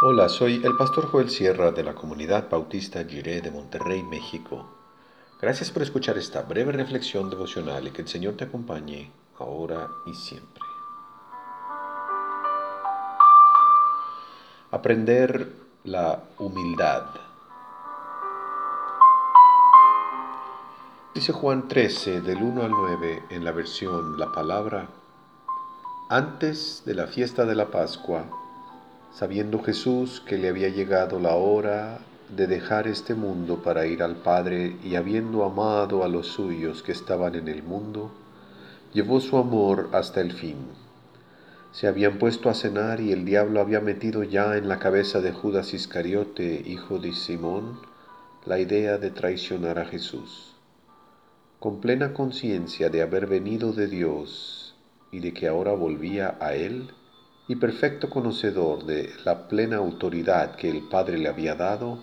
Hola, soy el pastor Joel Sierra de la comunidad bautista Giré de Monterrey, México. Gracias por escuchar esta breve reflexión devocional y que el Señor te acompañe ahora y siempre. Aprender la humildad. Dice Juan 13, del 1 al 9, en la versión La Palabra, antes de la fiesta de la Pascua, sabiendo Jesús que le había llegado la hora de dejar este mundo para ir al Padre y habiendo amado a los suyos que estaban en el mundo, llevó su amor hasta el fin. Se habían puesto a cenar y el diablo había metido ya en la cabeza de Judas Iscariote, hijo de Simón, la idea de traicionar a Jesús. Con plena conciencia de haber venido de Dios y de que ahora volvía a Él, y perfecto conocedor de la plena autoridad que el Padre le había dado,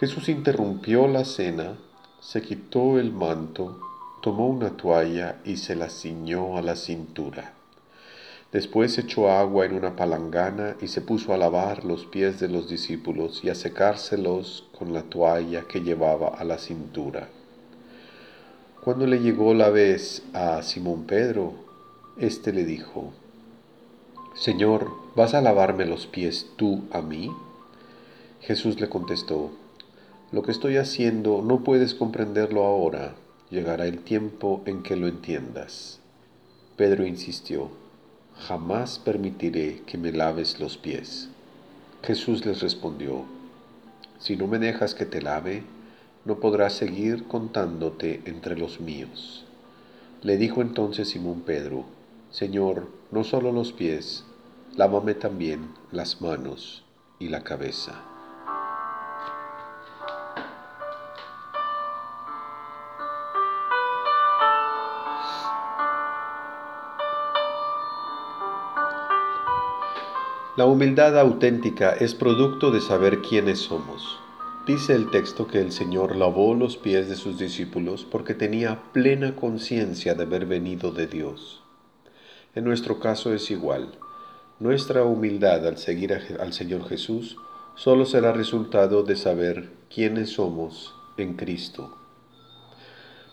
Jesús interrumpió la cena, se quitó el manto, tomó una toalla y se la ciñó a la cintura. Después echó agua en una palangana y se puso a lavar los pies de los discípulos y a secárselos con la toalla que llevaba a la cintura. Cuando le llegó la vez a Simón Pedro, éste le dijo, Señor, ¿vas a lavarme los pies tú a mí? Jesús le contestó, Lo que estoy haciendo no puedes comprenderlo ahora, llegará el tiempo en que lo entiendas. Pedro insistió, Jamás permitiré que me laves los pies. Jesús les respondió, Si no me dejas que te lave, no podrás seguir contándote entre los míos. Le dijo entonces Simón Pedro, Señor, no solo los pies, lávame también las manos y la cabeza. La humildad auténtica es producto de saber quiénes somos. Dice el texto que el Señor lavó los pies de sus discípulos porque tenía plena conciencia de haber venido de Dios. En nuestro caso es igual. Nuestra humildad al seguir al Señor Jesús solo será resultado de saber quiénes somos en Cristo.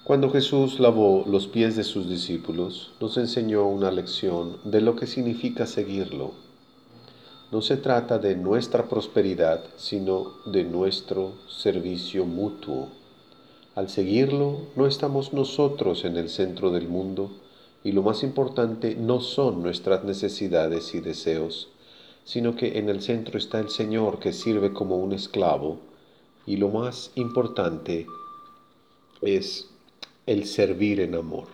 Cuando Jesús lavó los pies de sus discípulos, nos enseñó una lección de lo que significa seguirlo. No se trata de nuestra prosperidad, sino de nuestro servicio mutuo. Al seguirlo, no estamos nosotros en el centro del mundo, y lo más importante no son nuestras necesidades y deseos, sino que en el centro está el Señor que sirve como un esclavo y lo más importante es el servir en amor.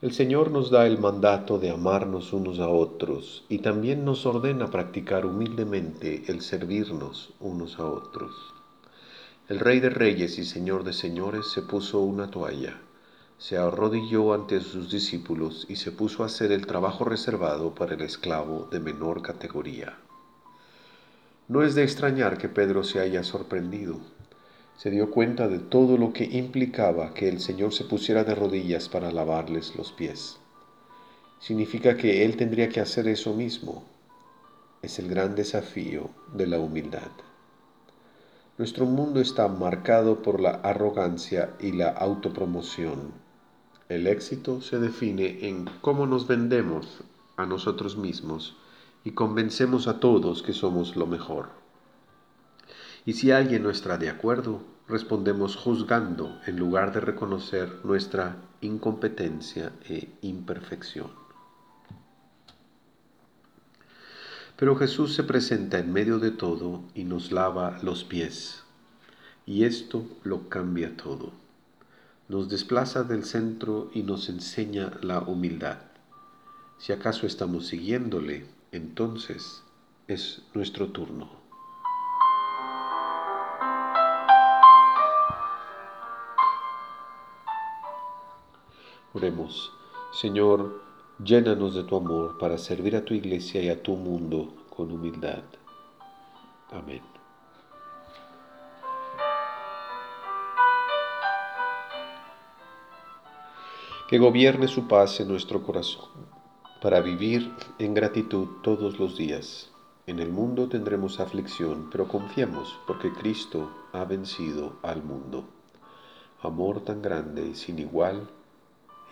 El Señor nos da el mandato de amarnos unos a otros y también nos ordena practicar humildemente el servirnos unos a otros. El Rey de Reyes y Señor de Señores se puso una toalla se arrodilló ante sus discípulos y se puso a hacer el trabajo reservado para el esclavo de menor categoría. No es de extrañar que Pedro se haya sorprendido. Se dio cuenta de todo lo que implicaba que el Señor se pusiera de rodillas para lavarles los pies. Significa que Él tendría que hacer eso mismo. Es el gran desafío de la humildad. Nuestro mundo está marcado por la arrogancia y la autopromoción el éxito se define en cómo nos vendemos a nosotros mismos y convencemos a todos que somos lo mejor. Y si alguien no está de acuerdo, respondemos juzgando en lugar de reconocer nuestra incompetencia e imperfección. Pero Jesús se presenta en medio de todo y nos lava los pies, y esto lo cambia todo nos desplaza del centro y nos enseña la humildad. Si acaso estamos siguiéndole, entonces es nuestro turno. Oremos, Señor, llénanos de tu amor para servir a tu iglesia y a tu mundo con humildad. Amén. Que gobierne su paz en nuestro corazón, para vivir en gratitud todos los días. En el mundo tendremos aflicción, pero confiemos porque Cristo ha vencido al mundo. Amor tan grande y sin igual,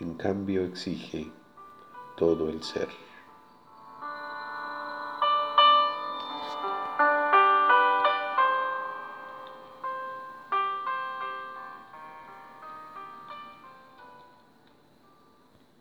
en cambio exige todo el ser.